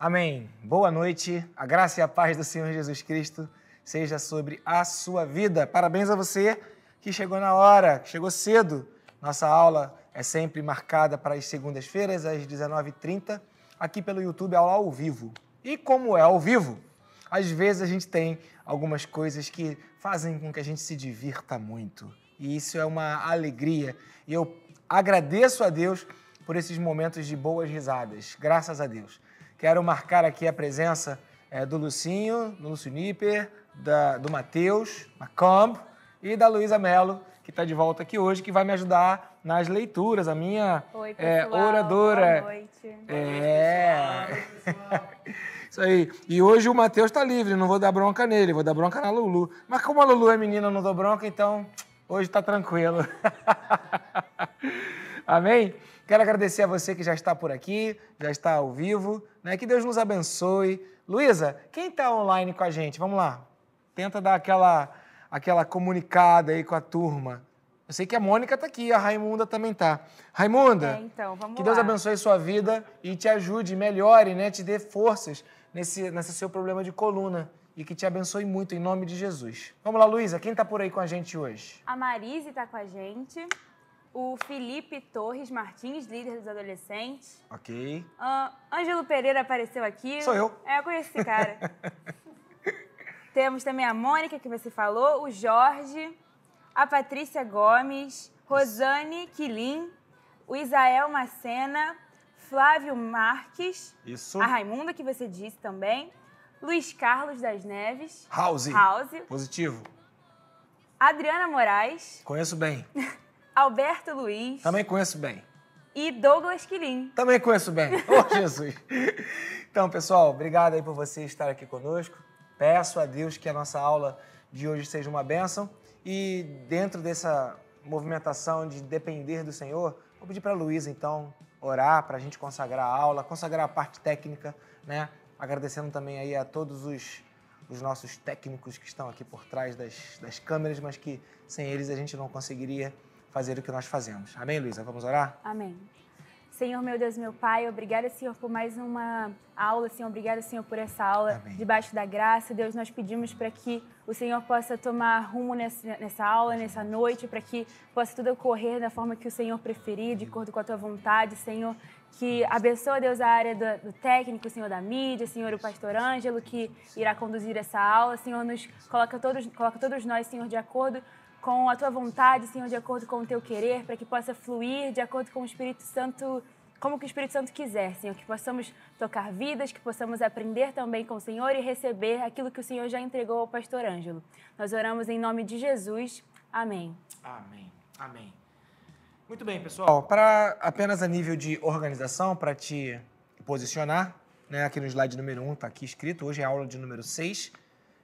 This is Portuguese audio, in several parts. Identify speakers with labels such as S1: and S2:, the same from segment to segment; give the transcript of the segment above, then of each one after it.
S1: Amém. Boa noite. A graça e a paz do Senhor Jesus Cristo seja sobre a sua vida. Parabéns a você que chegou na hora, que chegou cedo. Nossa aula é sempre marcada para as segundas-feiras, às 19h30, aqui pelo YouTube, aula ao vivo. E como é ao vivo, às vezes a gente tem algumas coisas que fazem com que a gente se divirta muito. E isso é uma alegria. E eu agradeço a Deus por esses momentos de boas risadas. Graças a Deus. Quero marcar aqui a presença é, do Lucinho, do Lúcio Nipper, da, do Matheus, Macomb e da Luísa Mello, que está de volta aqui hoje, que vai me ajudar nas leituras, a minha
S2: Oi,
S1: é, oradora.
S2: Boa noite.
S1: É. Isso aí. E hoje o Matheus está livre, não vou dar bronca nele, vou dar bronca na Lulu. Mas como a Lulu é menina, eu não dou bronca, então hoje está tranquilo. Amém? Quero agradecer a você que já está por aqui, já está ao vivo, né? Que Deus nos abençoe. Luísa, quem está online com a gente? Vamos lá. Tenta dar aquela, aquela comunicada aí com a turma. Eu sei que a Mônica está aqui, a Raimunda também está. Raimunda,
S2: É, então, vamos
S1: que Deus
S2: lá.
S1: abençoe sua vida e te ajude, melhore, né? Te dê forças nesse, nesse seu problema de coluna e que te abençoe muito em nome de Jesus. Vamos lá, Luísa, quem está por aí com a gente hoje?
S2: A Marise está com a gente. O Felipe Torres Martins, líder dos adolescentes.
S1: Ok.
S2: Ah, Ângelo Pereira apareceu aqui.
S1: Sou eu.
S2: É, eu conheço esse cara. Temos também a Mônica, que você falou, o Jorge, a Patrícia Gomes, Rosane Quilim, o Isael Macena, Flávio Marques,
S1: Isso.
S2: a Raimunda, que você disse também, Luiz Carlos das Neves,
S1: House.
S2: House,
S1: Positivo.
S2: Adriana Moraes,
S1: Conheço bem.
S2: Alberto Luiz
S1: Também conheço bem.
S2: e Douglas Quilim.
S1: Também conheço bem. Ô, Jesus. Então, pessoal, obrigado aí por você estar aqui conosco. Peço a Deus que a nossa aula de hoje seja uma bênção. E dentro dessa movimentação de depender do Senhor, vou pedir para a Luísa, então, orar para a gente consagrar a aula, consagrar a parte técnica, né? Agradecendo também aí a todos os, os nossos técnicos que estão aqui por trás das, das câmeras, mas que sem eles a gente não conseguiria fazer o que nós fazemos. Amém, Luísa? Vamos orar?
S2: Amém. Senhor, meu Deus, meu Pai, obrigada, Senhor, por mais uma aula, Senhor. Obrigada, Senhor, por essa aula
S1: Amém.
S2: debaixo da graça. Deus, nós pedimos para que o Senhor possa tomar rumo nessa, nessa aula, nessa noite, para que possa tudo ocorrer da forma que o Senhor preferir, de acordo com a tua vontade, Senhor. Que abençoa, Deus, a área do, do técnico, Senhor, da mídia, Senhor, o pastor Ângelo, que irá conduzir essa aula. Senhor, nos coloca todos, coloca todos nós, Senhor, de acordo com a tua vontade, Senhor, de acordo com o teu querer, para que possa fluir de acordo com o Espírito Santo, como que o Espírito Santo quiser, Senhor, que possamos tocar vidas, que possamos aprender também com o Senhor e receber aquilo que o Senhor já entregou ao pastor Ângelo. Nós oramos em nome de Jesus. Amém.
S1: Amém. Amém. Muito bem, pessoal. Para apenas a nível de organização, para te posicionar, né, aqui no slide número 1 está aqui escrito, hoje é a aula de número 6.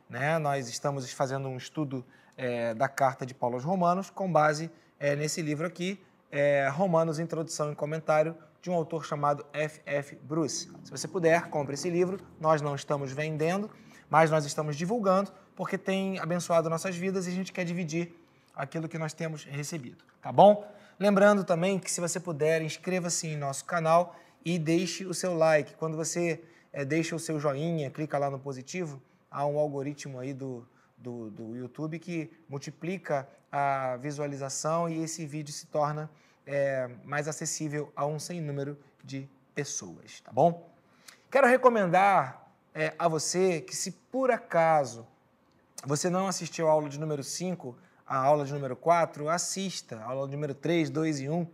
S1: Né, nós estamos fazendo um estudo é, da carta de Paulo aos Romanos, com base é, nesse livro aqui, é, Romanos, Introdução e Comentário, de um autor chamado F.F. Bruce. Se você puder, compre esse livro. Nós não estamos vendendo, mas nós estamos divulgando, porque tem abençoado nossas vidas e a gente quer dividir aquilo que nós temos recebido, tá bom? Lembrando também que se você puder, inscreva-se em nosso canal e deixe o seu like. Quando você eh, deixa o seu joinha, clica lá no positivo, há um algoritmo aí do, do, do YouTube que multiplica a visualização e esse vídeo se torna eh, mais acessível a um sem número de pessoas, tá bom? Quero recomendar eh, a você que se por acaso você não assistiu a aula de número 5, a aula de número 4, assista a aula de número 3, 2 e 1,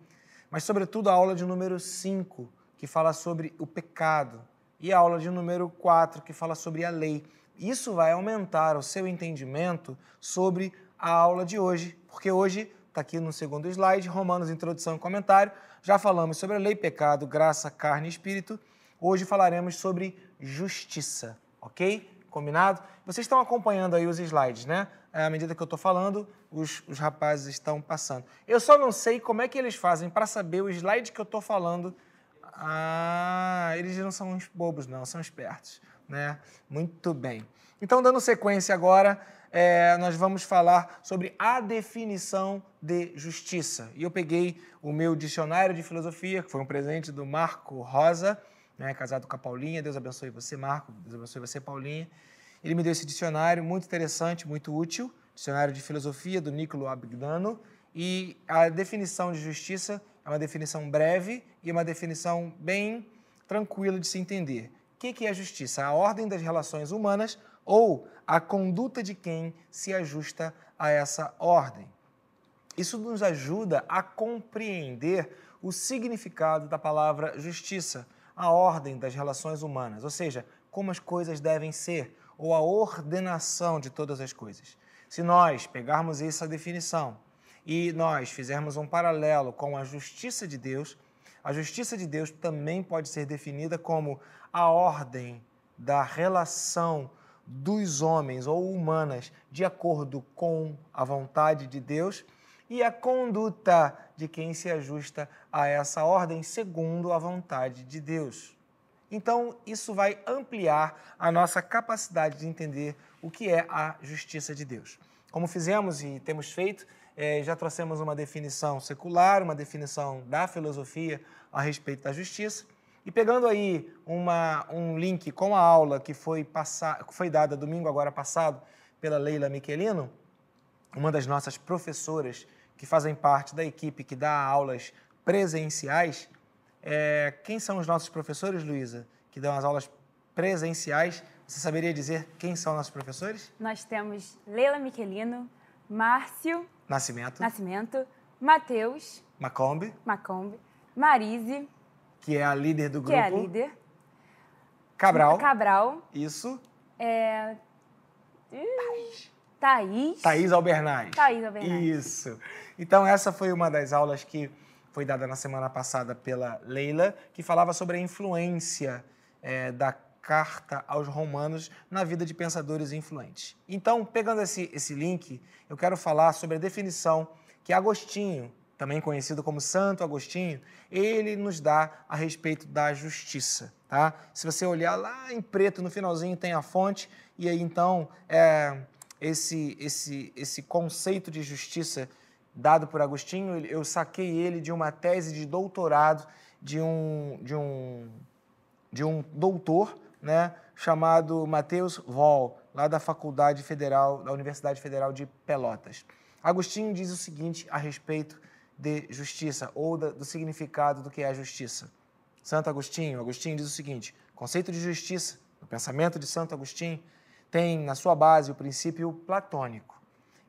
S1: mas sobretudo a aula de número 5, que fala sobre o pecado, e a aula de número 4, que fala sobre a lei. Isso vai aumentar o seu entendimento sobre a aula de hoje, porque hoje está aqui no segundo slide, Romanos, introdução e comentário. Já falamos sobre a lei, pecado, graça, carne e espírito. Hoje falaremos sobre justiça, ok? Combinado? Vocês estão acompanhando aí os slides, né? À medida que eu estou falando, os, os rapazes estão passando. Eu só não sei como é que eles fazem para saber o slide que eu estou falando. Ah, eles não são uns bobos, não, são espertos, né? Muito bem. Então, dando sequência agora, é, nós vamos falar sobre a definição de justiça. E eu peguei o meu dicionário de filosofia, que foi um presente do Marco Rosa, né, casado com a Paulinha. Deus abençoe você, Marco. Deus abençoe você, Paulinha. Ele me deu esse dicionário muito interessante, muito útil, dicionário de filosofia do Nicolo Abigdano. E a definição de justiça é uma definição breve e uma definição bem tranquila de se entender. O que é justiça? A ordem das relações humanas ou a conduta de quem se ajusta a essa ordem. Isso nos ajuda a compreender o significado da palavra justiça, a ordem das relações humanas, ou seja, como as coisas devem ser, ou a ordenação de todas as coisas. Se nós pegarmos essa definição e nós fizermos um paralelo com a justiça de Deus, a justiça de Deus também pode ser definida como a ordem da relação dos homens ou humanas de acordo com a vontade de Deus e a conduta de quem se ajusta a essa ordem segundo a vontade de Deus. Então, isso vai ampliar a nossa capacidade de entender o que é a justiça de Deus. Como fizemos e temos feito, é, já trouxemos uma definição secular, uma definição da filosofia a respeito da justiça. E pegando aí uma, um link com a aula que foi, passar, foi dada domingo agora passado pela Leila Michelino, uma das nossas professoras que fazem parte da equipe que dá aulas presenciais. É, quem são os nossos professores, Luísa, que dão as aulas presenciais? Você saberia dizer quem são nossos professores?
S2: Nós temos Leila Michelino, Márcio
S1: Nascimento,
S2: Nascimento, Matheus
S1: Macombe,
S2: Macombe, Marise,
S1: que é a líder do
S2: que
S1: grupo,
S2: é a líder,
S1: Cabral,
S2: Cabral,
S1: isso,
S2: é... Thaís.
S1: Thaís Albernaz.
S2: Thaís Albernaz.
S1: Isso. Então, essa foi uma das aulas que foi dada na semana passada pela Leila, que falava sobre a influência é, da carta aos romanos na vida de pensadores influentes. Então, pegando esse, esse link, eu quero falar sobre a definição que Agostinho, também conhecido como Santo Agostinho, ele nos dá a respeito da justiça. Tá? Se você olhar lá em preto, no finalzinho tem a fonte, e aí então é, esse, esse, esse conceito de justiça dado por Agostinho, eu saquei ele de uma tese de doutorado de um, de um, de um doutor né, chamado Matheus Voll, lá da Faculdade Federal, da Universidade Federal de Pelotas. Agostinho diz o seguinte a respeito de justiça, ou do significado do que é a justiça. Santo Agostinho, Agostinho diz o seguinte: o conceito de justiça, no pensamento de Santo Agostinho, tem na sua base o princípio platônico,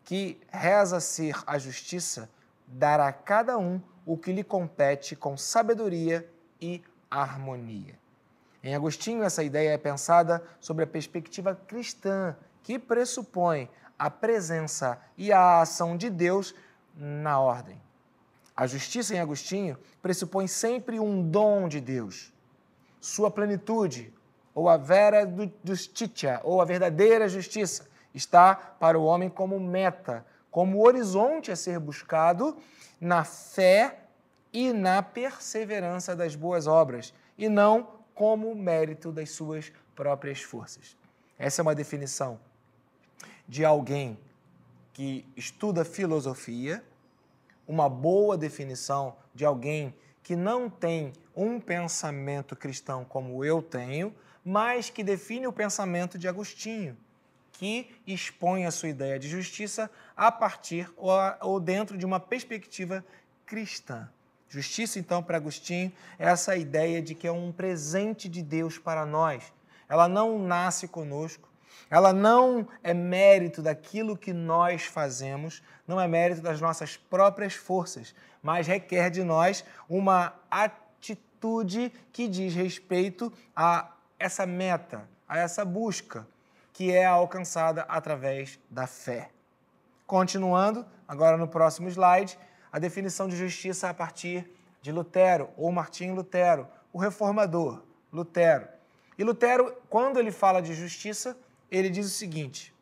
S1: que reza ser a justiça dar a cada um o que lhe compete com sabedoria e harmonia. Em Agostinho, essa ideia é pensada sobre a perspectiva cristã, que pressupõe a presença e a ação de Deus na ordem. A justiça em Agostinho pressupõe sempre um dom de Deus. Sua plenitude, ou a vera justitia, ou a verdadeira justiça, está para o homem como meta, como horizonte a ser buscado na fé e na perseverança das boas obras, e não como mérito das suas próprias forças. Essa é uma definição de alguém que estuda filosofia, uma boa definição de alguém que não tem um pensamento cristão como eu tenho, mas que define o pensamento de Agostinho, que expõe a sua ideia de justiça a partir ou, dentro de uma perspectiva cristã. Justiça, então, para Agostinho, é essa ideia de que é um presente de Deus para nós. Ela não nasce conosco, ela não é mérito daquilo que nós fazemos, não é mérito das nossas próprias forças, mas requer de nós uma atitude que diz respeito a essa meta, a essa busca, que é alcançada através da fé. Continuando, agora no próximo slide, a definição de justiça a partir de Lutero, ou Martinho Lutero, o reformador, Lutero. E Lutero, quando ele fala de justiça, ele diz o seguinte: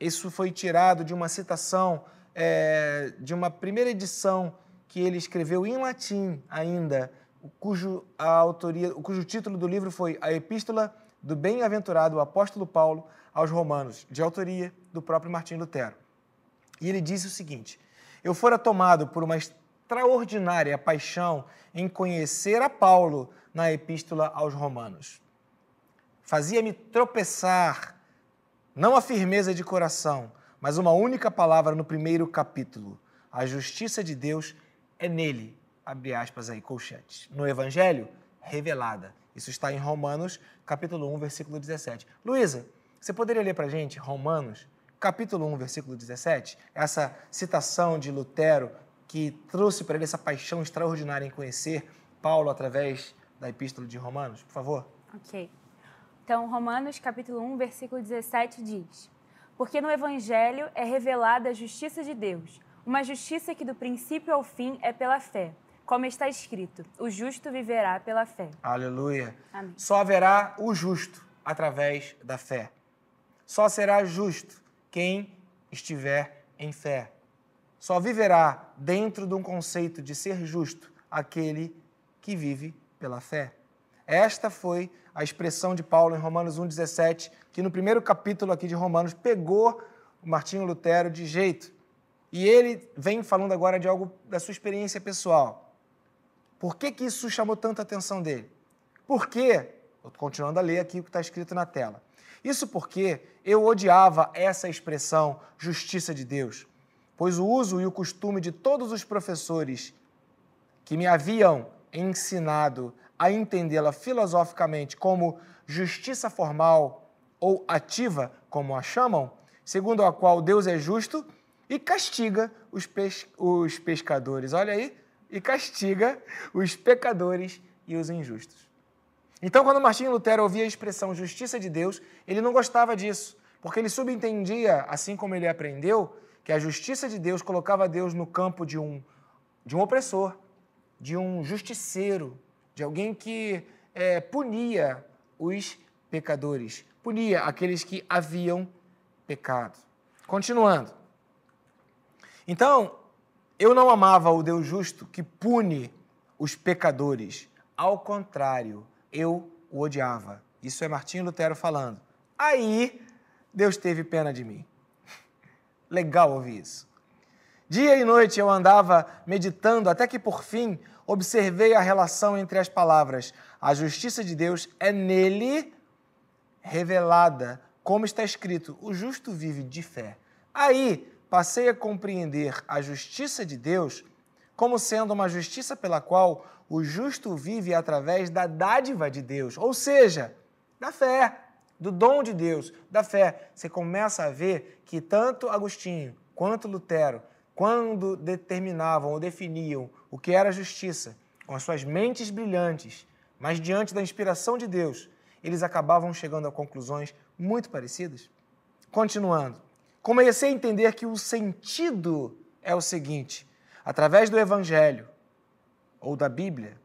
S1: isso foi tirado de uma citação é, de uma primeira edição que ele escreveu em latim ainda, cujo, a autoria, cujo título do livro foi A Epístola do Bem-aventurado Apóstolo Paulo aos Romanos, de autoria do próprio Martim Lutero. E ele disse o seguinte: Eu fora tomado por uma extraordinária paixão em conhecer a Paulo na epístola aos Romanos. Fazia-me tropeçar, não a firmeza de coração, mas uma única palavra no primeiro capítulo. A justiça de Deus é nele, abre aspas aí, colchetes. No Evangelho, revelada. Isso está em Romanos, capítulo 1, versículo 17. Luísa, você poderia ler para gente Romanos, capítulo 1, versículo 17? Essa citação de Lutero que trouxe para ele essa paixão extraordinária em conhecer Paulo através da epístola de Romanos, por favor?
S2: Ok. Então, Romanos, capítulo 1, versículo 17 diz: Porque no Evangelho é revelada a justiça de Deus, uma justiça que do princípio ao fim é pela fé. Como está escrito, o justo viverá pela fé.
S1: Aleluia.
S2: Amém.
S1: Só haverá o justo através da fé. Só será justo quem estiver em fé. Só viverá dentro de um conceito de ser justo aquele que vive pela fé. Esta foi a expressão de Paulo em Romanos 1,17, que no primeiro capítulo aqui de Romanos pegou o Martinho Lutero de jeito. E ele vem falando agora de algo da sua experiência pessoal. Por que, que isso chamou tanta atenção dele? Porque, continuando a ler aqui o que está escrito na tela. Isso porque eu odiava essa expressão justiça de Deus, pois o uso e o costume de todos os professores que me haviam ensinado a entendê-la filosoficamente como justiça formal ou ativa, como a chamam, segundo a qual Deus é justo e castiga os, pes os pescadores. Olha aí, e castiga os pecadores e os injustos. Então, quando Martinho Lutero ouvia a expressão justiça de Deus, ele não gostava disso, porque ele subentendia, assim como ele aprendeu, que a justiça de Deus colocava Deus no campo de um, de um opressor, de um justiceiro, de alguém que é, punia os pecadores, punia aqueles que haviam pecado. Continuando. Então, eu não amava o Deus justo que pune os pecadores. Ao contrário, eu o odiava. Isso é Martinho Lutero falando. Aí, Deus teve pena de mim. Legal ouvir isso. Dia e noite eu andava meditando, até que por fim observei a relação entre as palavras. A justiça de Deus é nele revelada, como está escrito: o justo vive de fé. Aí passei a compreender a justiça de Deus como sendo uma justiça pela qual o justo vive através da dádiva de Deus, ou seja, da fé, do dom de Deus, da fé. Você começa a ver que tanto Agostinho quanto Lutero, quando determinavam ou definiam o que era justiça, com as suas mentes brilhantes, mas diante da inspiração de Deus, eles acabavam chegando a conclusões muito parecidas. Continuando, comecei a entender que o sentido é o seguinte: através do Evangelho, ou da Bíblia,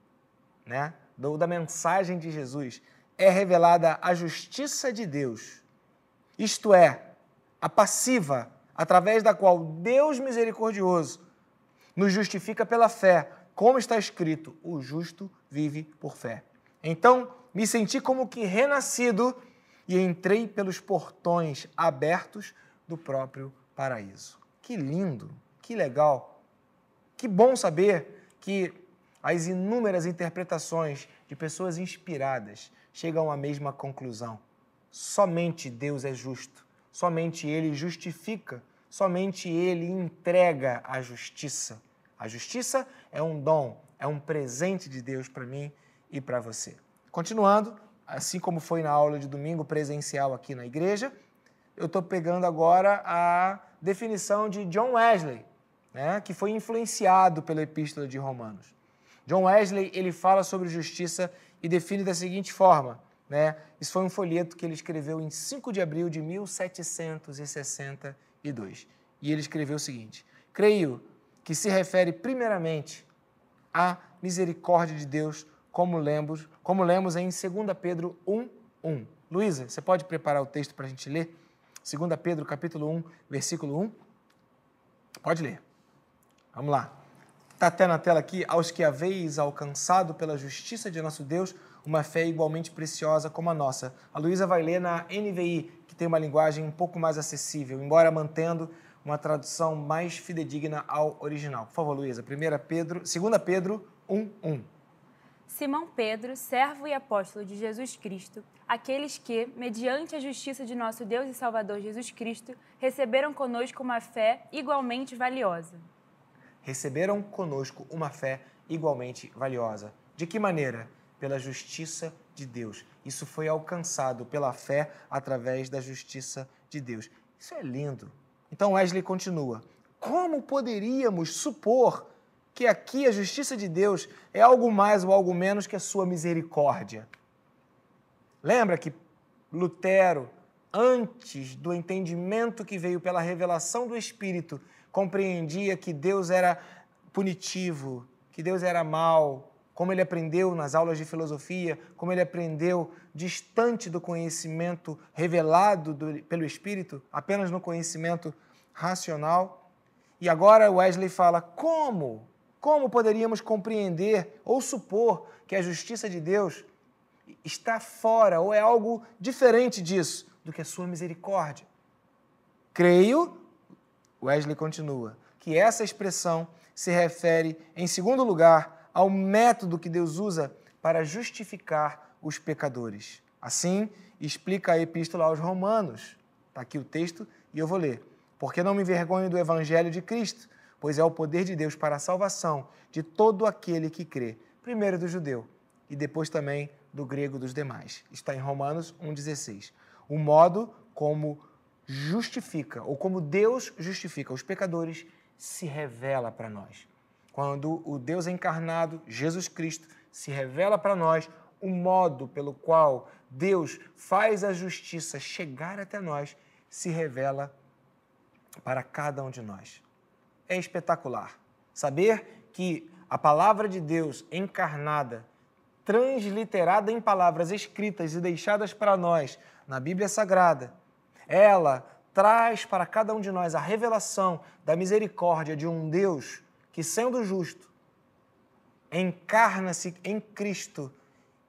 S1: né, ou da mensagem de Jesus, é revelada a justiça de Deus. Isto é, a passiva, através da qual Deus misericordioso nos justifica pela fé, como está escrito: o justo vive por fé. Então, me senti como que renascido e entrei pelos portões abertos do próprio paraíso. Que lindo, que legal. Que bom saber que as inúmeras interpretações de pessoas inspiradas chegam à mesma conclusão. Somente Deus é justo, somente Ele justifica, somente Ele entrega a justiça. A justiça é um dom, é um presente de Deus para mim e para você. Continuando, assim como foi na aula de domingo presencial aqui na igreja, eu estou pegando agora a definição de John Wesley, né, que foi influenciado pela Epístola de Romanos. John Wesley ele fala sobre justiça e define da seguinte forma, né? Isso foi um folheto que ele escreveu em 5 de abril de 1762. E ele escreveu o seguinte: Creio que se refere primeiramente à misericórdia de Deus, como lemos, como lemos em 2 Pedro 1, 1. Luísa, você pode preparar o texto para a gente ler? 2 Pedro, capítulo 1, versículo 1. Pode ler. Vamos lá. Está até na tela aqui, aos que haveis alcançado pela justiça de nosso Deus uma fé igualmente preciosa como a nossa. A Luísa vai ler na NVI, que tem uma linguagem um pouco mais acessível, embora mantendo uma tradução mais fidedigna ao original. Por favor, Luísa, 1 Pedro, 2 Pedro 1, 1.
S2: Simão Pedro, servo e apóstolo de Jesus Cristo, aqueles que, mediante a justiça de nosso Deus e Salvador Jesus Cristo, receberam conosco uma fé igualmente valiosa.
S1: Receberam conosco uma fé igualmente valiosa. De que maneira? Pela justiça de Deus. Isso foi alcançado pela fé através da justiça de Deus. Isso é lindo. Então Wesley continua. Como poderíamos supor que aqui a justiça de Deus é algo mais ou algo menos que a sua misericórdia. Lembra que Lutero, antes do entendimento que veio pela revelação do Espírito, compreendia que Deus era punitivo, que Deus era mau, como ele aprendeu nas aulas de filosofia, como ele aprendeu distante do conhecimento revelado do, pelo Espírito, apenas no conhecimento racional. E agora Wesley fala: como? Como poderíamos compreender ou supor que a justiça de Deus está fora ou é algo diferente disso do que a sua misericórdia? Creio, Wesley continua, que essa expressão se refere, em segundo lugar, ao método que Deus usa para justificar os pecadores. Assim, explica a epístola aos Romanos. Está aqui o texto e eu vou ler. Porque não me envergonho do evangelho de Cristo pois é o poder de Deus para a salvação de todo aquele que crê, primeiro do judeu e depois também do grego dos demais. Está em Romanos 1,16. O modo como justifica, ou como Deus justifica os pecadores, se revela para nós. Quando o Deus encarnado, Jesus Cristo, se revela para nós, o modo pelo qual Deus faz a justiça chegar até nós se revela para cada um de nós é espetacular. Saber que a palavra de Deus encarnada, transliterada em palavras escritas e deixadas para nós na Bíblia Sagrada, ela traz para cada um de nós a revelação da misericórdia de um Deus que, sendo justo, encarna-se em Cristo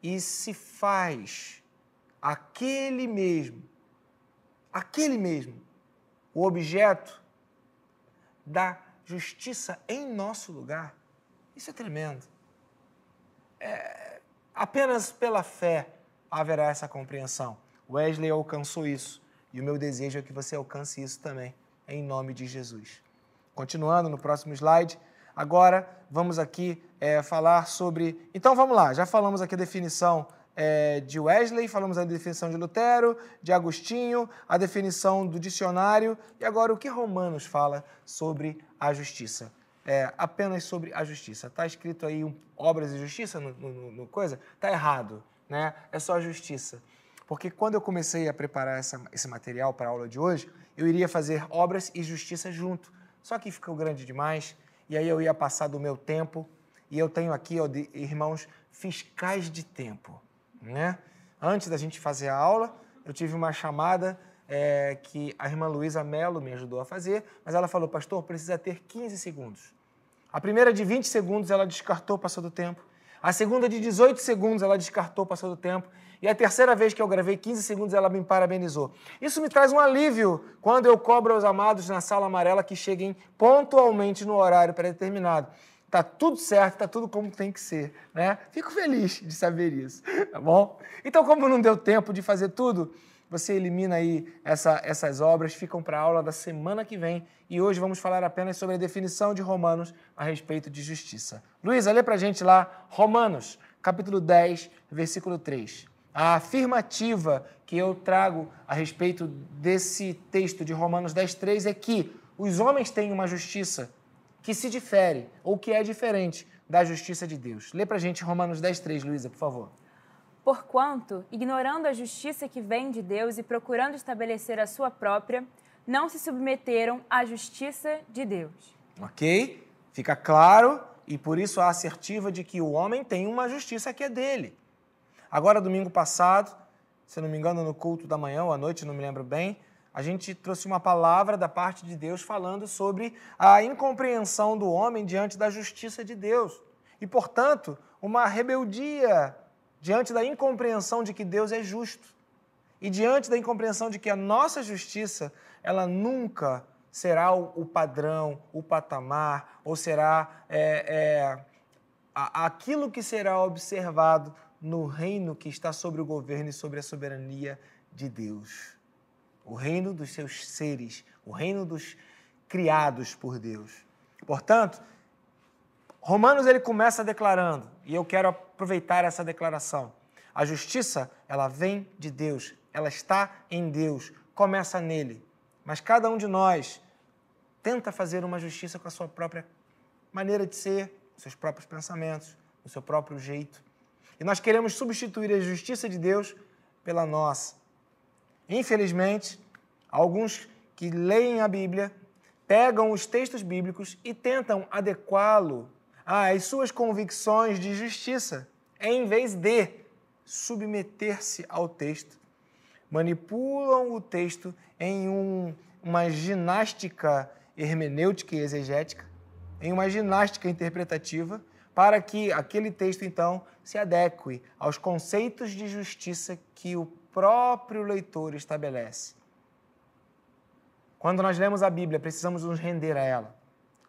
S1: e se faz aquele mesmo, aquele mesmo, o objeto da justiça em nosso lugar. Isso é tremendo. É, apenas pela fé haverá essa compreensão. Wesley alcançou isso e o meu desejo é que você alcance isso também, em nome de Jesus. Continuando no próximo slide, agora vamos aqui é, falar sobre. Então vamos lá, já falamos aqui a definição é, de Wesley, falamos a definição de Lutero, de Agostinho, a definição do dicionário e agora o que Romanos fala sobre a justiça. É, apenas sobre a justiça. Está escrito aí um, obras de justiça no, no, no coisa? Está errado, né? É só a justiça. Porque quando eu comecei a preparar essa, esse material para a aula de hoje, eu iria fazer obras e justiça junto. Só que ficou grande demais e aí eu ia passar do meu tempo. E eu tenho aqui, ó, de, irmãos, fiscais de tempo. Né? Antes da gente fazer a aula, eu tive uma chamada é, que a irmã Luísa Mello me ajudou a fazer, mas ela falou, pastor, precisa ter 15 segundos. A primeira de 20 segundos ela descartou, passou do tempo. A segunda de 18 segundos ela descartou, passou do tempo. E a terceira vez que eu gravei 15 segundos ela me parabenizou. Isso me traz um alívio quando eu cobro aos amados na sala amarela que cheguem pontualmente no horário pré-determinado. Tá tudo certo, tá tudo como tem que ser, né? Fico feliz de saber isso, tá bom? Então, como não deu tempo de fazer tudo, você elimina aí essa, essas obras, ficam para a aula da semana que vem. E hoje vamos falar apenas sobre a definição de Romanos a respeito de justiça. Luísa, lê para gente lá, Romanos, capítulo 10, versículo 3. A afirmativa que eu trago a respeito desse texto de Romanos 10, 3 é que os homens têm uma justiça que se difere ou que é diferente da justiça de Deus. Lê para a gente Romanos 10, 3, Luísa, por favor.
S2: Porquanto, ignorando a justiça que vem de Deus e procurando estabelecer a sua própria, não se submeteram à justiça de Deus.
S1: Ok? Fica claro e por isso a assertiva de que o homem tem uma justiça que é dele. Agora, domingo passado, se não me engano, no culto da manhã ou à noite, não me lembro bem, a gente trouxe uma palavra da parte de Deus falando sobre a incompreensão do homem diante da justiça de Deus. E, portanto, uma rebeldia diante da incompreensão de que Deus é justo. E diante da incompreensão de que a nossa justiça, ela nunca será o, padrão, o patamar, ou será é, é, aquilo que será observado no reino que está sobre o governo e sobre a soberania de Deus. O reino dos seus seres, o reino dos criados por Deus. Portanto, Romanos ele começa declarando, e eu quero aproveitar essa declaração. A justiça, ela vem de Deus, ela está em Deus, começa nele. Mas cada um de nós tenta fazer uma justiça com a sua própria maneira de ser, seus próprios pensamentos, o seu próprio jeito. E nós queremos substituir a justiça de Deus pela nossa. Infelizmente, alguns que leem a Bíblia pegam os textos bíblicos e tentam adequá-lo às suas convicções de justiça, em vez de submeter-se ao texto. Manipulam o texto em um, uma ginástica hermenêutica e exegética, em uma ginástica interpretativa, para que aquele texto, então, se adeque aos conceitos de justiça que o próprio leitor estabelece. Quando nós lemos a Bíblia, precisamos nos render a ela.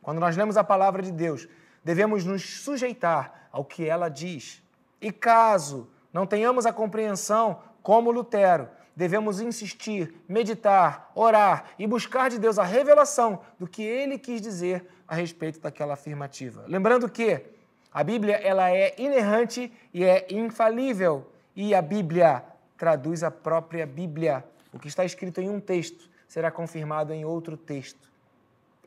S1: Quando nós lemos a palavra de Deus, devemos nos sujeitar ao que ela diz. E caso não tenhamos a compreensão, como Lutero, devemos insistir, meditar, orar e buscar de Deus a revelação do que ele quis dizer a respeito daquela afirmativa. Lembrando que a Bíblia ela é inerrante e é infalível, e a Bíblia traduz a própria Bíblia. O que está escrito em um texto será confirmado em outro texto.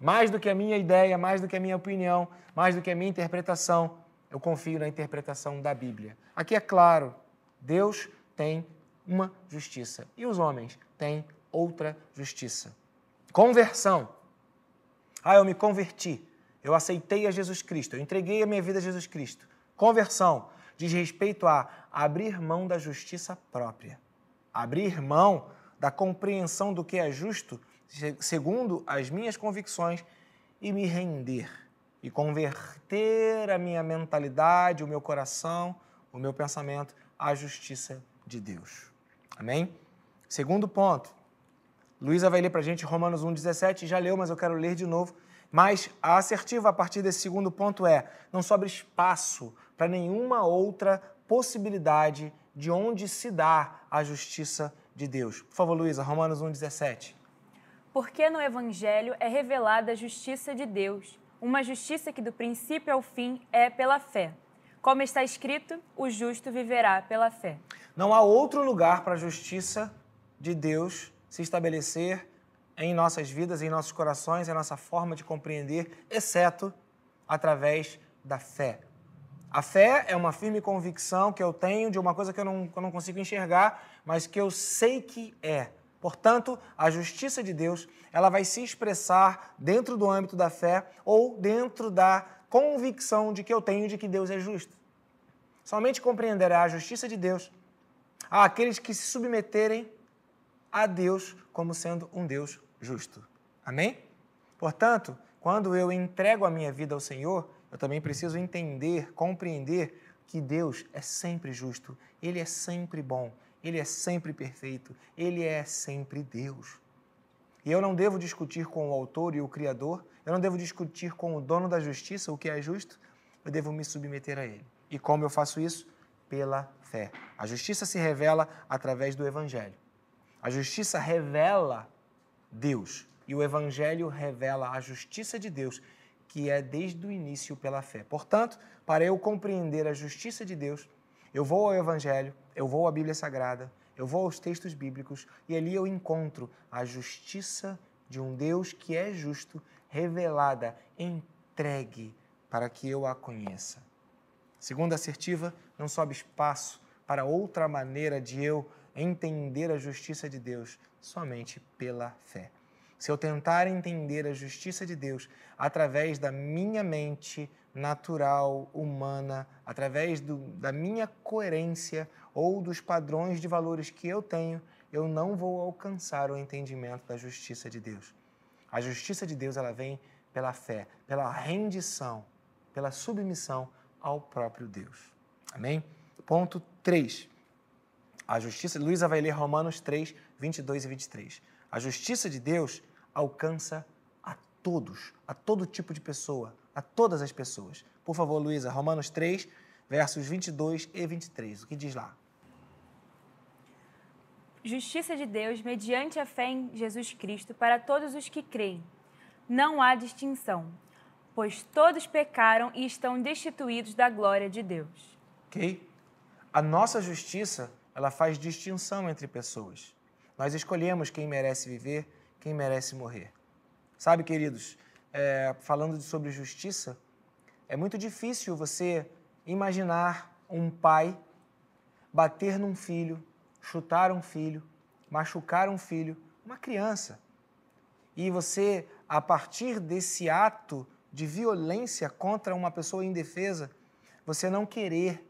S1: Mais do que a minha ideia, mais do que a minha opinião, mais do que a minha interpretação, eu confio na interpretação da Bíblia. Aqui é claro, Deus tem uma justiça e os homens têm outra justiça. Conversão. Ah, eu me converti. Eu aceitei a Jesus Cristo. Eu entreguei a minha vida a Jesus Cristo. Conversão diz respeito a abrir mão da justiça própria. Abrir mão da compreensão do que é justo, segundo as minhas convicções, e me render e converter a minha mentalidade, o meu coração, o meu pensamento à justiça de Deus. Amém? Segundo ponto. Luísa vai ler para a gente Romanos 1,17, já leu, mas eu quero ler de novo. Mas a assertiva a partir desse segundo ponto é: não sobra espaço para nenhuma outra possibilidade de onde se dá a justiça de Deus. Por favor, Luísa, Romanos 1,17.
S2: Porque no Evangelho é revelada a justiça de Deus, uma justiça que do princípio ao fim é pela fé. Como está escrito, o justo viverá pela fé.
S1: Não há outro lugar para a justiça de Deus se estabelecer em nossas vidas, em nossos corações, em nossa forma de compreender, exceto através da fé. A fé é uma firme convicção que eu tenho de uma coisa que eu não, que eu não consigo enxergar, mas que eu sei que é. Portanto, a justiça de Deus ela vai se expressar dentro do âmbito da fé ou dentro da convicção de que eu tenho de que Deus é justo. Somente compreenderá a justiça de Deus àqueles que se submeterem a Deus como sendo um Deus justo. Amém? Portanto, quando eu entrego a minha vida ao Senhor, eu também preciso entender, compreender que Deus é sempre justo, Ele é sempre bom, Ele é sempre perfeito, Ele é sempre Deus. E eu não devo discutir com o autor e o criador, eu não devo discutir com o dono da justiça o que é justo, eu devo me submeter a Ele. E como eu faço isso? Pela fé. A justiça se revela através do Evangelho. A justiça revela Deus e o Evangelho revela a justiça de Deus que é desde o início pela fé. Portanto, para eu compreender a justiça de Deus, eu vou ao Evangelho, eu vou à Bíblia Sagrada, eu vou aos textos bíblicos e ali eu encontro a justiça de um Deus que é justo, revelada, entregue para que eu a conheça. Segunda assertiva, não sobe espaço para outra maneira de eu entender a justiça de Deus somente pela fé se eu tentar entender a justiça de Deus através da minha mente natural, humana, através do, da minha coerência ou dos padrões de valores que eu tenho, eu não vou alcançar o entendimento da justiça de Deus. A justiça de Deus ela vem pela fé, pela rendição, pela submissão ao próprio Deus. Amém? Ponto 3. A justiça, Luísa vai ler Romanos 3, 22 e 23. A justiça de Deus alcança a todos, a todo tipo de pessoa, a todas as pessoas. Por favor, Luísa, Romanos 3, versos 22 e 23. O que diz lá?
S2: Justiça de Deus mediante a fé em Jesus Cristo para todos os que creem. Não há distinção, pois todos pecaram e estão destituídos da glória de Deus.
S1: Ok? A nossa justiça, ela faz distinção entre pessoas. Nós escolhemos quem merece viver, quem merece morrer. Sabe, queridos, é, falando sobre justiça, é muito difícil você imaginar um pai bater num filho, chutar um filho, machucar um filho, uma criança. E você, a partir desse ato de violência contra uma pessoa indefesa, você não querer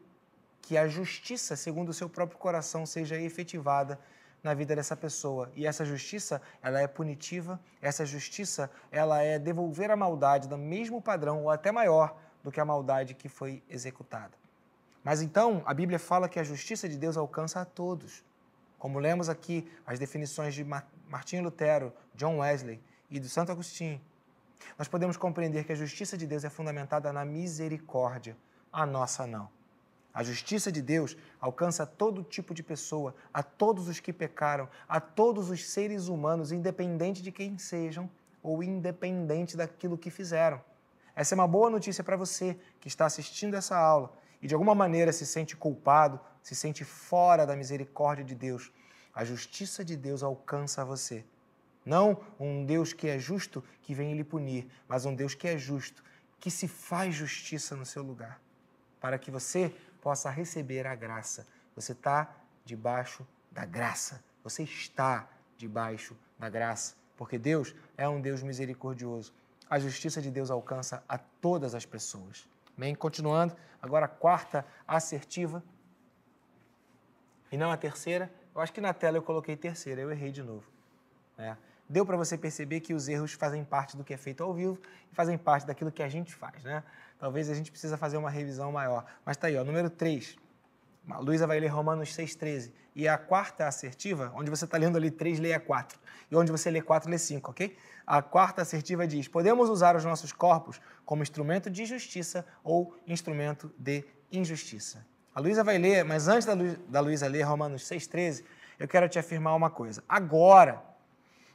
S1: que a justiça, segundo o seu próprio coração, seja efetivada na vida dessa pessoa. E essa justiça, ela é punitiva, essa justiça, ela é devolver a maldade do mesmo padrão ou até maior do que a maldade que foi executada. Mas então, a Bíblia fala que a justiça de Deus alcança a todos. Como lemos aqui as definições de Martinho Lutero, John Wesley e do Santo Agostinho, nós podemos compreender que a justiça de Deus é fundamentada na misericórdia, a nossa não. A justiça de Deus alcança todo tipo de pessoa, a todos os que pecaram, a todos os seres humanos, independente de quem sejam ou independente daquilo que fizeram. Essa é uma boa notícia para você que está assistindo essa aula e de alguma maneira se sente culpado, se sente fora da misericórdia de Deus. A justiça de Deus alcança você. Não um Deus que é justo que vem lhe punir, mas um Deus que é justo, que se faz justiça no seu lugar, para que você possa receber a graça. Você está debaixo da graça. Você está debaixo da graça. Porque Deus é um Deus misericordioso. A justiça de Deus alcança a todas as pessoas. Bem, continuando, agora a quarta assertiva. E não a terceira. Eu acho que na tela eu coloquei terceira, eu errei de novo. É. Deu para você perceber que os erros fazem parte do que é feito ao vivo e fazem parte daquilo que a gente faz, né? talvez a gente precisa fazer uma revisão maior. Mas está aí, ó, número 3. A Luísa vai ler Romanos 6,13. E a quarta assertiva, onde você está lendo ali 3, leia 4. E onde você lê 4, lê 5, ok? A quarta assertiva diz: podemos usar os nossos corpos como instrumento de justiça ou instrumento de injustiça. A Luísa vai ler, mas antes da, da Luísa ler Romanos 6,13, eu quero te afirmar uma coisa. Agora,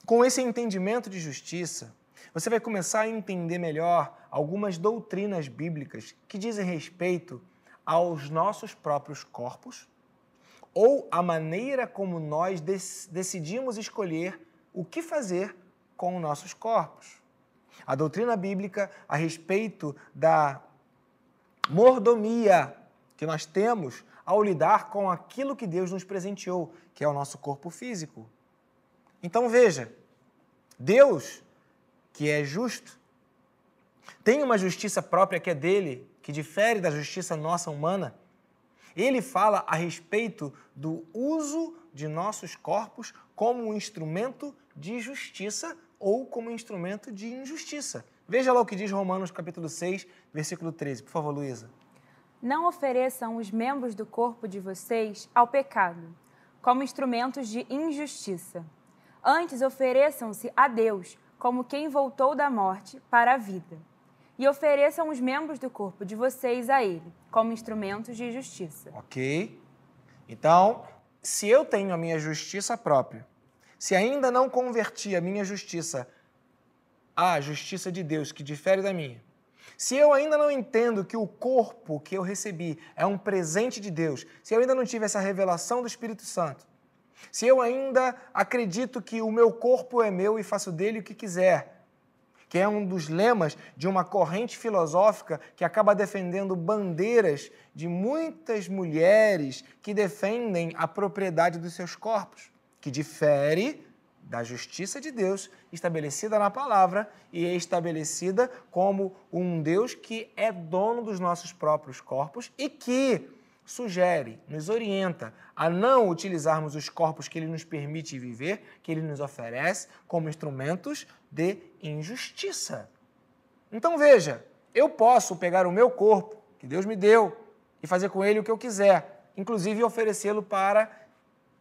S1: com esse entendimento de justiça, você vai começar a entender melhor algumas doutrinas bíblicas que dizem respeito aos nossos próprios corpos ou a maneira como nós decidimos escolher o que fazer com os nossos corpos. A doutrina bíblica a respeito da mordomia que nós temos ao lidar com aquilo que Deus nos presenteou, que é o nosso corpo físico. Então veja, Deus que é justo, tem uma justiça própria que é dele, que difere da justiça nossa humana. Ele fala a respeito do uso de nossos corpos como um instrumento de justiça ou como um instrumento de injustiça. Veja lá o que diz Romanos capítulo 6, versículo 13. Por favor, Luísa.
S2: Não ofereçam os membros do corpo de vocês ao pecado, como instrumentos de injustiça. Antes ofereçam-se a Deus como quem voltou da morte para a vida, e ofereçam os membros do corpo de vocês a ele, como instrumentos de justiça.
S1: Ok. Então, se eu tenho a minha justiça própria, se ainda não converti a minha justiça à justiça de Deus, que difere da minha, se eu ainda não entendo que o corpo que eu recebi é um presente de Deus, se eu ainda não tive essa revelação do Espírito Santo, se eu ainda acredito que o meu corpo é meu e faço dele o que quiser, que é um dos lemas de uma corrente filosófica que acaba defendendo bandeiras de muitas mulheres que defendem a propriedade dos seus corpos, que difere da justiça de Deus estabelecida na palavra e é estabelecida como um Deus que é dono dos nossos próprios corpos e que sugere, nos orienta a não utilizarmos os corpos que ele nos permite viver, que ele nos oferece, como instrumentos de injustiça. Então veja, eu posso pegar o meu corpo, que Deus me deu, e fazer com ele o que eu quiser, inclusive oferecê-lo para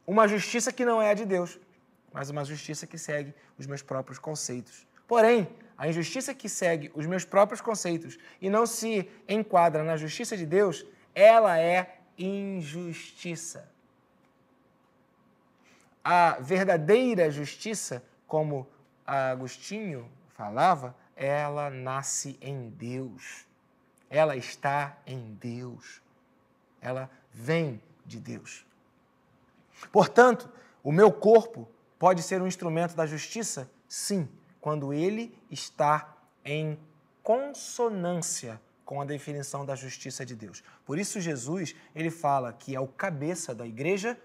S1: uma justiça que não é a de Deus, mas uma justiça que segue os meus próprios conceitos. Porém, a injustiça que segue os meus próprios conceitos e não se enquadra na justiça de Deus, ela é injustiça. A verdadeira justiça, como Agostinho falava, ela nasce em Deus. Ela está em Deus. Ela vem de Deus. Portanto, o meu corpo pode ser um instrumento da justiça? Sim, quando ele está em consonância com a definição da justiça de Deus. Por isso Jesus, ele fala que é o cabeça da igreja,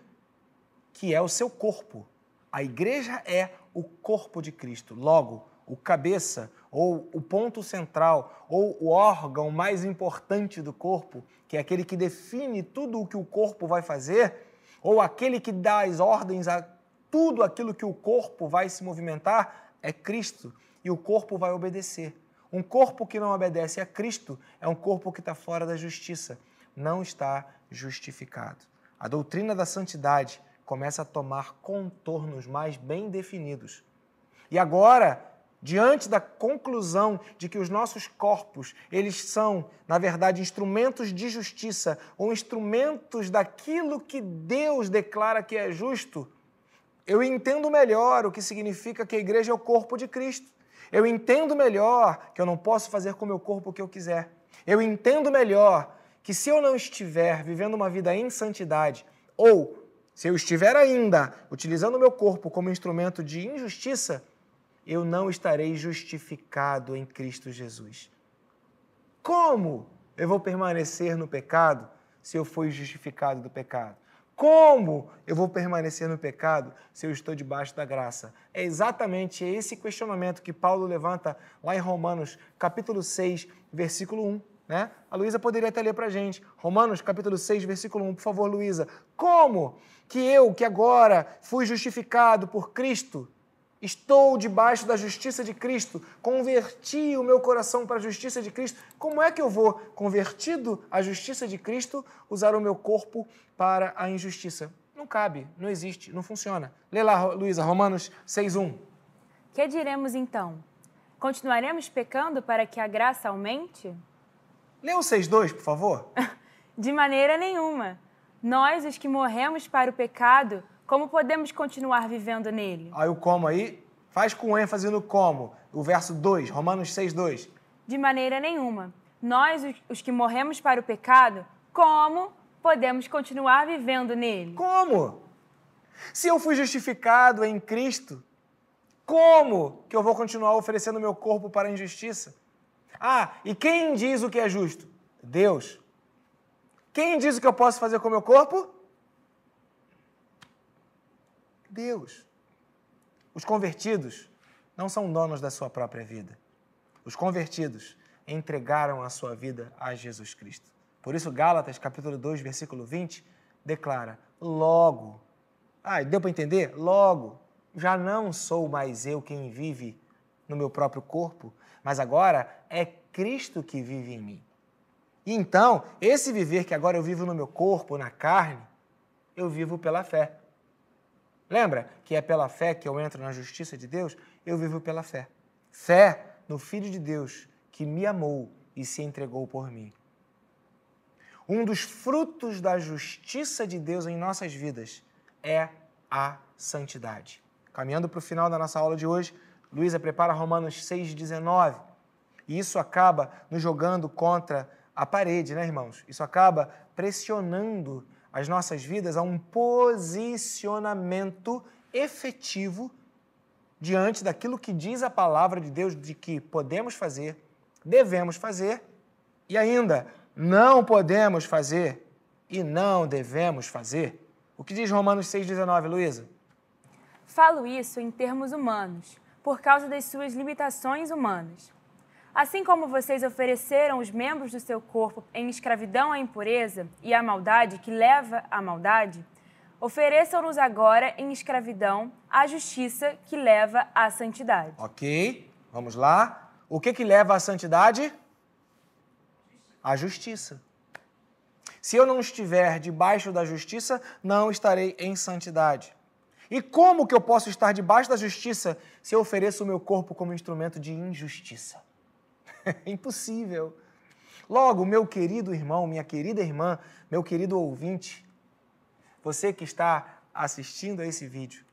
S1: que é o seu corpo. A igreja é o corpo de Cristo. Logo, o cabeça ou o ponto central ou o órgão mais importante do corpo, que é aquele que define tudo o que o corpo vai fazer, ou aquele que dá as ordens a tudo aquilo que o corpo vai se movimentar, é Cristo. E o corpo vai obedecer. Um corpo que não obedece a Cristo é um corpo que está fora da justiça, não está justificado. A doutrina da santidade começa a tomar contornos mais bem definidos. E agora, diante da conclusão de que os nossos corpos, eles são, na verdade, instrumentos de justiça ou instrumentos daquilo que Deus declara que é justo, eu entendo melhor o que significa que a igreja é o corpo de Cristo. Eu entendo melhor que eu não posso fazer com o meu corpo o que eu quiser. Eu entendo melhor que se eu não estiver vivendo uma vida em santidade, ou se eu estiver ainda utilizando o meu corpo como instrumento de injustiça, eu não estarei justificado em Cristo Jesus. Como eu vou permanecer no pecado se eu fui justificado do pecado? Como eu vou permanecer no pecado se eu estou debaixo da graça? É exatamente esse questionamento que Paulo levanta lá em Romanos, capítulo 6, versículo 1. Né? A Luísa poderia até ler para a gente. Romanos, capítulo 6, versículo 1. Por favor, Luísa. Como que eu, que agora fui justificado por Cristo, Estou debaixo da justiça de Cristo, converti o meu coração para a justiça de Cristo. Como é que eu vou, convertido à justiça de Cristo, usar o meu corpo para a injustiça? Não cabe, não existe, não funciona. Lê lá, Luísa, Romanos 6,1.
S2: Que diremos então? Continuaremos pecando para que a graça aumente?
S1: Lê o 6,2, por favor.
S2: de maneira nenhuma. Nós, os que morremos para o pecado, como podemos continuar vivendo nele?
S1: Aí o como aí, faz com ênfase no como. O verso 2, Romanos 6, 2.
S2: De maneira nenhuma. Nós, os que morremos para o pecado, como podemos continuar vivendo nele?
S1: Como? Se eu fui justificado em Cristo, como que eu vou continuar oferecendo meu corpo para a injustiça? Ah, e quem diz o que é justo? Deus. Quem diz o que eu posso fazer com o meu corpo? Deus. Os convertidos não são donos da sua própria vida. Os convertidos entregaram a sua vida a Jesus Cristo. Por isso, Gálatas, capítulo 2, versículo 20, declara: Logo, ah, deu para entender? Logo, já não sou mais eu quem vive no meu próprio corpo, mas agora é Cristo que vive em mim. E então, esse viver que agora eu vivo no meu corpo, na carne, eu vivo pela fé. Lembra que é pela fé que eu entro na justiça de Deus? Eu vivo pela fé. Fé no Filho de Deus que me amou e se entregou por mim. Um dos frutos da justiça de Deus em nossas vidas é a santidade. Caminhando para o final da nossa aula de hoje, Luísa prepara Romanos 6,19. E isso acaba nos jogando contra a parede, né, irmãos? Isso acaba pressionando as nossas vidas a um posicionamento efetivo diante daquilo que diz a palavra de Deus de que podemos fazer, devemos fazer e ainda não podemos fazer e não devemos fazer. O que diz Romanos 6,19, Luísa?
S2: Falo isso em termos humanos, por causa das suas limitações humanas. Assim como vocês ofereceram os membros do seu corpo em escravidão à impureza e à maldade que leva à maldade, ofereçam-nos agora em escravidão à justiça que leva à santidade.
S1: Ok, vamos lá. O que, que leva à santidade? A justiça. Se eu não estiver debaixo da justiça, não estarei em santidade. E como que eu posso estar debaixo da justiça se eu ofereço o meu corpo como instrumento de injustiça? Impossível. Logo, meu querido irmão, minha querida irmã, meu querido ouvinte, você que está assistindo a esse vídeo,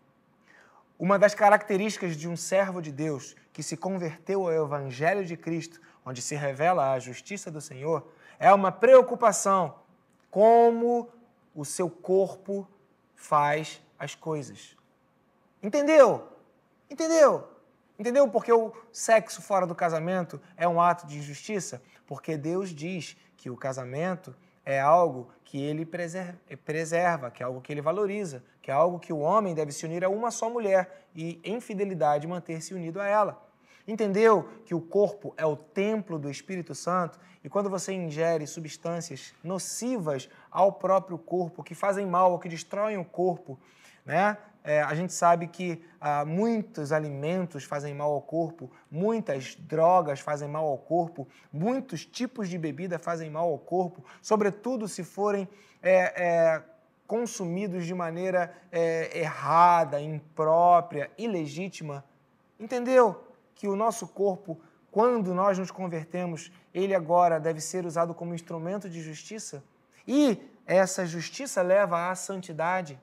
S1: uma das características de um servo de Deus que se converteu ao Evangelho de Cristo, onde se revela a justiça do Senhor, é uma preocupação como o seu corpo faz as coisas. Entendeu? Entendeu? Entendeu porque o sexo fora do casamento é um ato de injustiça? Porque Deus diz que o casamento é algo que ele preserva, que é algo que ele valoriza, que é algo que o homem deve se unir a uma só mulher e, em fidelidade, manter-se unido a ela. Entendeu que o corpo é o templo do Espírito Santo e quando você ingere substâncias nocivas ao próprio corpo, que fazem mal que destroem o corpo, né? É, a gente sabe que ah, muitos alimentos fazem mal ao corpo, muitas drogas fazem mal ao corpo, muitos tipos de bebida fazem mal ao corpo, sobretudo se forem é, é, consumidos de maneira é, errada, imprópria, ilegítima. Entendeu? Que o nosso corpo, quando nós nos convertemos, ele agora deve ser usado como instrumento de justiça e essa justiça leva à santidade.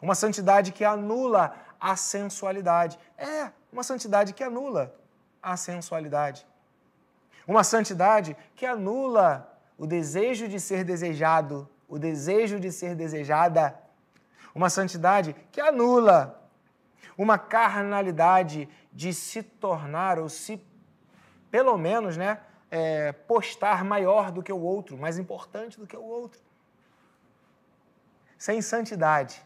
S1: Uma santidade que anula a sensualidade. É, uma santidade que anula a sensualidade. Uma santidade que anula o desejo de ser desejado, o desejo de ser desejada. Uma santidade que anula uma carnalidade de se tornar ou se, pelo menos, né, é, postar maior do que o outro, mais importante do que o outro. Sem santidade,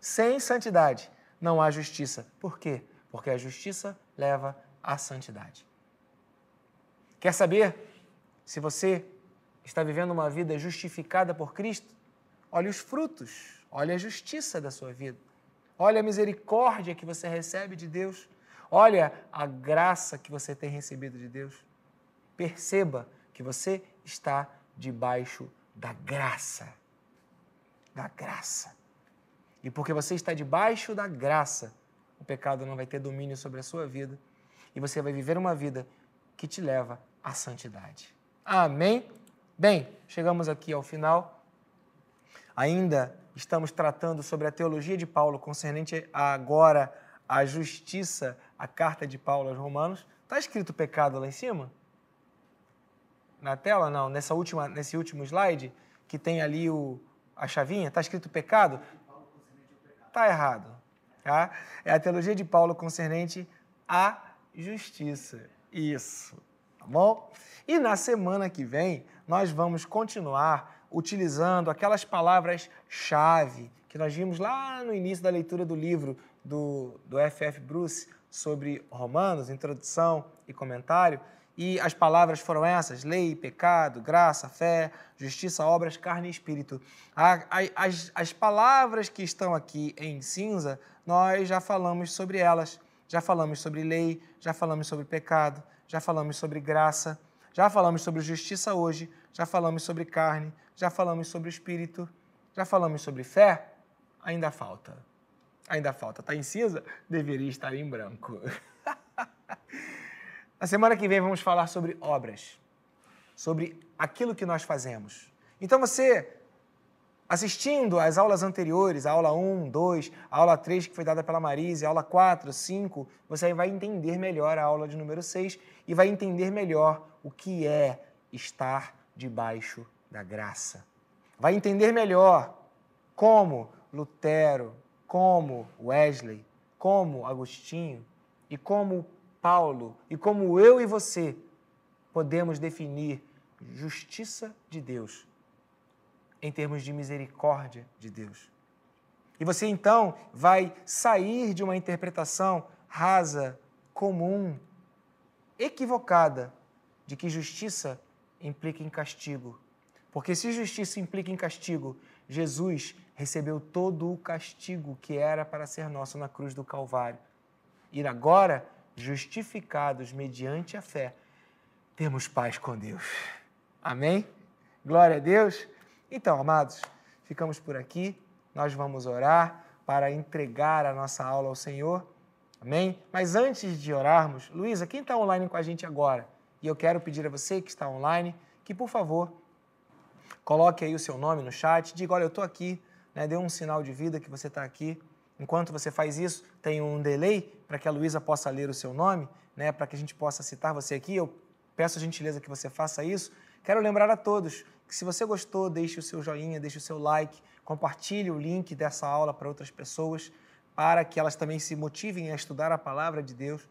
S1: sem santidade não há justiça. Por quê? Porque a justiça leva à santidade. Quer saber se você está vivendo uma vida justificada por Cristo? Olhe os frutos, olhe a justiça da sua vida. Olha a misericórdia que você recebe de Deus. Olha a graça que você tem recebido de Deus. Perceba que você está debaixo da graça. Da graça. E porque você está debaixo da graça, o pecado não vai ter domínio sobre a sua vida e você vai viver uma vida que te leva à santidade. Amém? Bem, chegamos aqui ao final. Ainda estamos tratando sobre a teologia de Paulo concernente agora à justiça, a carta de Paulo aos Romanos. Está escrito pecado lá em cima? Na tela, não. Nessa última, nesse último slide, que tem ali o, a chavinha, está escrito pecado? Está errado. Tá? É a teologia de Paulo concernente à justiça. Isso. Tá bom? E na semana que vem, nós vamos continuar utilizando aquelas palavras-chave que nós vimos lá no início da leitura do livro do, do F.F. Bruce sobre Romanos, introdução e comentário. E as palavras foram essas: lei, pecado, graça, fé, justiça, obras, carne e espírito. As, as palavras que estão aqui em cinza, nós já falamos sobre elas. Já falamos sobre lei, já falamos sobre pecado, já falamos sobre graça, já falamos sobre justiça hoje, já falamos sobre carne, já falamos sobre espírito, já falamos sobre fé. Ainda falta. Ainda falta. Está em cinza? Deveria estar em branco. Na semana que vem vamos falar sobre obras, sobre aquilo que nós fazemos. Então você, assistindo às aulas anteriores, a aula 1, 2, a aula 3 que foi dada pela Marise, a aula 4, 5, você vai entender melhor a aula de número 6 e vai entender melhor o que é estar debaixo da graça. Vai entender melhor como Lutero, como Wesley, como Agostinho e como Paulo e como eu e você podemos definir justiça de Deus em termos de misericórdia de Deus. E você então vai sair de uma interpretação rasa, comum, equivocada de que justiça implica em castigo. Porque se justiça implica em castigo, Jesus recebeu todo o castigo que era para ser nosso na cruz do Calvário. E agora justificados mediante a fé, temos paz com Deus. Amém? Glória a Deus. Então, amados, ficamos por aqui. Nós vamos orar. para entregar a nossa aula ao Senhor. Amém? Mas antes de orarmos, Luísa, quem está online com a gente agora? E eu quero pedir a você que está online que, por favor, coloque aí o seu nome no chat, diga, olha, eu estou aqui, né? dê um sinal de vida que você está aqui. Enquanto você faz isso, tem um delay para que a Luísa possa ler o seu nome, né? para que a gente possa citar você aqui. Eu peço a gentileza que você faça isso. Quero lembrar a todos que se você gostou, deixe o seu joinha, deixe o seu like, compartilhe o link dessa aula para outras pessoas para que elas também se motivem a estudar a palavra de Deus.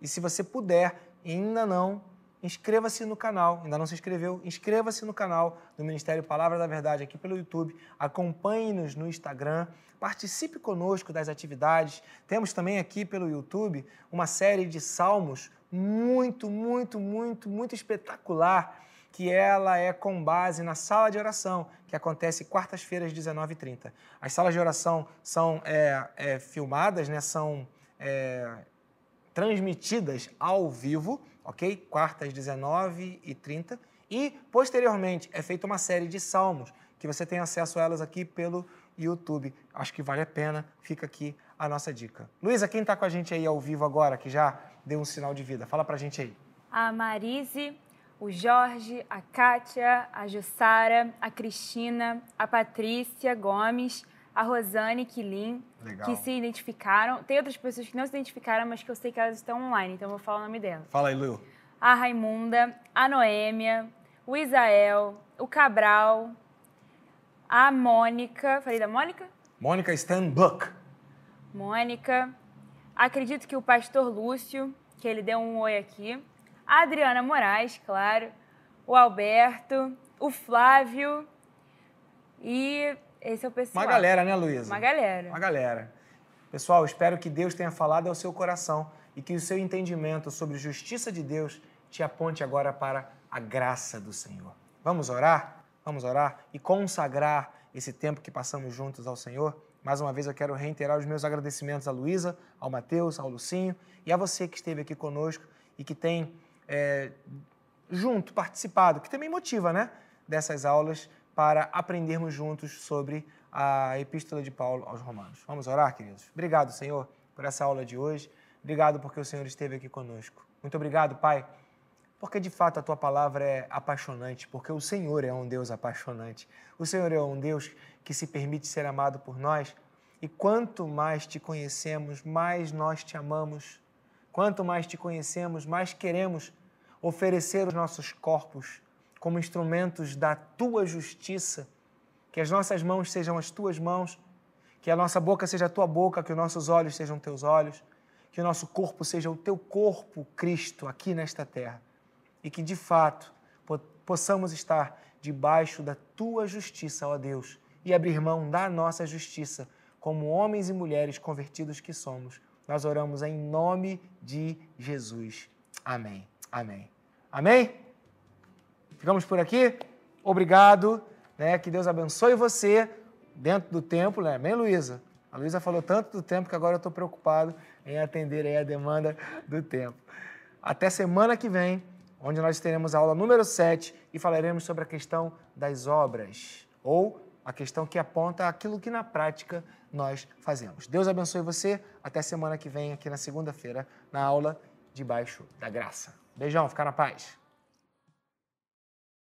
S1: E se você puder ainda não, inscreva-se no canal. Ainda não se inscreveu? Inscreva-se no canal do Ministério Palavra da Verdade aqui pelo YouTube. Acompanhe-nos no Instagram. Participe conosco das atividades. Temos também aqui pelo YouTube uma série de salmos muito, muito, muito, muito espetacular que ela é com base na sala de oração, que acontece quartas-feiras, 19h30. As salas de oração são é, é, filmadas, né, são é, transmitidas ao vivo, ok? Quartas, 19h30. E, posteriormente, é feita uma série de salmos, que você tem acesso a elas aqui pelo YouTube. Acho que vale a pena, fica aqui a nossa dica. Luísa, quem está com a gente aí ao vivo agora, que já deu um sinal de vida? Fala pra gente aí.
S2: A Marise o Jorge, a Kátia, a Jussara, a Cristina, a Patrícia Gomes, a Rosane Quilin, que se identificaram. Tem outras pessoas que não se identificaram, mas que eu sei que elas estão online, então eu vou falar o nome delas.
S1: Fala aí, Lu.
S2: A Raimunda, a Noêmia, o Isael, o Cabral, a Mônica. Falei da Mônica?
S1: Mônica Stanbuck.
S2: Mônica. Acredito que o pastor Lúcio, que ele deu um oi aqui a Adriana Moraes, claro, o Alberto, o Flávio e esse é o pessoal.
S1: Uma galera, né, Luísa?
S2: Uma galera.
S1: Uma galera. Pessoal, espero que Deus tenha falado ao seu coração e que o seu entendimento sobre justiça de Deus te aponte agora para a graça do Senhor. Vamos orar? Vamos orar e consagrar esse tempo que passamos juntos ao Senhor? Mais uma vez eu quero reiterar os meus agradecimentos a Luísa, ao Mateus, ao Lucinho e a você que esteve aqui conosco e que tem é, junto, participado, que também motiva, né? Dessas aulas para aprendermos juntos sobre a Epístola de Paulo aos Romanos. Vamos orar, queridos? Obrigado, Senhor, por essa aula de hoje. Obrigado porque o Senhor esteve aqui conosco. Muito obrigado, Pai, porque de fato a tua palavra é apaixonante, porque o Senhor é um Deus apaixonante. O Senhor é um Deus que se permite ser amado por nós. E quanto mais te conhecemos, mais nós te amamos. Quanto mais te conhecemos, mais queremos oferecer os nossos corpos como instrumentos da tua justiça. Que as nossas mãos sejam as tuas mãos, que a nossa boca seja a tua boca, que os nossos olhos sejam teus olhos, que o nosso corpo seja o teu corpo, Cristo, aqui nesta terra. E que de fato possamos estar debaixo da tua justiça, ó Deus, e abrir mão da nossa justiça, como homens e mulheres convertidos que somos nós oramos em nome de Jesus. Amém. Amém. Amém? Ficamos por aqui. Obrigado. Né? Que Deus abençoe você dentro do templo. Né? Amém, Luísa? A Luísa falou tanto do tempo que agora eu estou preocupado em atender a demanda do tempo. Até semana que vem, onde nós teremos a aula número 7 e falaremos sobre a questão das obras, ou a questão que aponta aquilo que na prática nós fazemos. Deus abençoe você. Até semana que vem, aqui na segunda-feira, na aula Debaixo da Graça. Beijão, fica na paz.